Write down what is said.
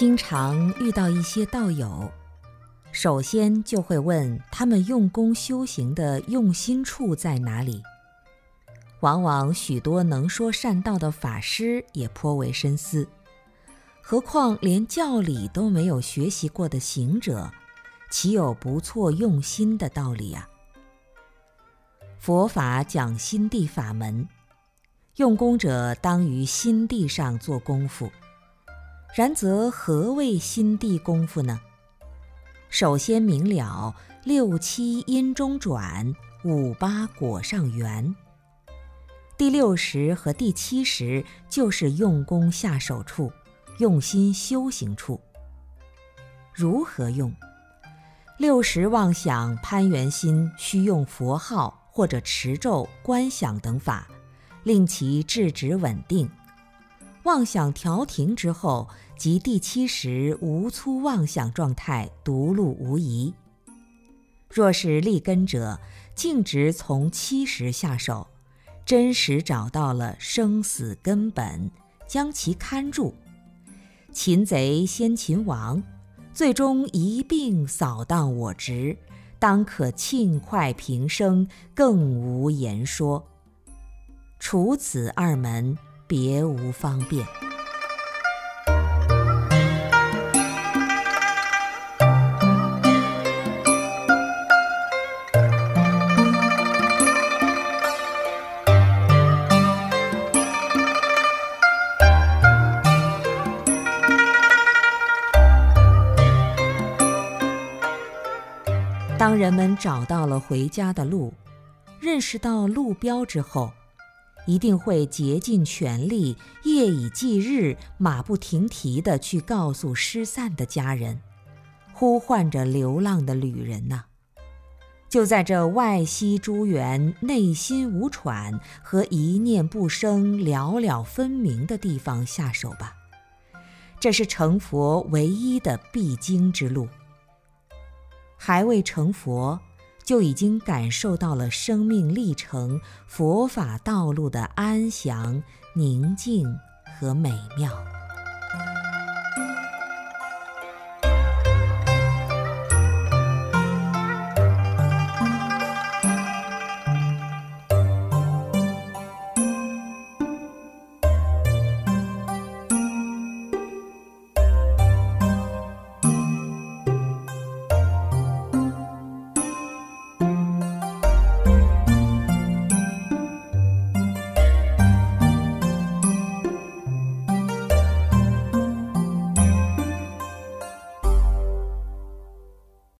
经常遇到一些道友，首先就会问他们用功修行的用心处在哪里。往往许多能说善道的法师也颇为深思，何况连教理都没有学习过的行者，岂有不错用心的道理啊？佛法讲心地法门，用功者当于心地上做功夫。然则何谓心地功夫呢？首先明了六七因中转，五八果上圆。第六识和第七识就是用功下手处，用心修行处。如何用？六识妄想攀缘心，需用佛号或者持咒、观想等法，令其制止稳定。妄想调停之后，即第七识无粗妄想状态，独路无疑。若是立根者，径直从七识下手。真实找到了生死根本，将其看住。擒贼先擒王，最终一并扫荡我执，当可庆快平生，更无言说。除此二门，别无方便。当人们找到了回家的路，认识到路标之后，一定会竭尽全力，夜以继日，马不停蹄地去告诉失散的家人，呼唤着流浪的旅人呐。就在这外息诸缘、内心无喘和一念不生、了了分明的地方下手吧。这是成佛唯一的必经之路。还未成佛，就已经感受到了生命历程、佛法道路的安详、宁静和美妙。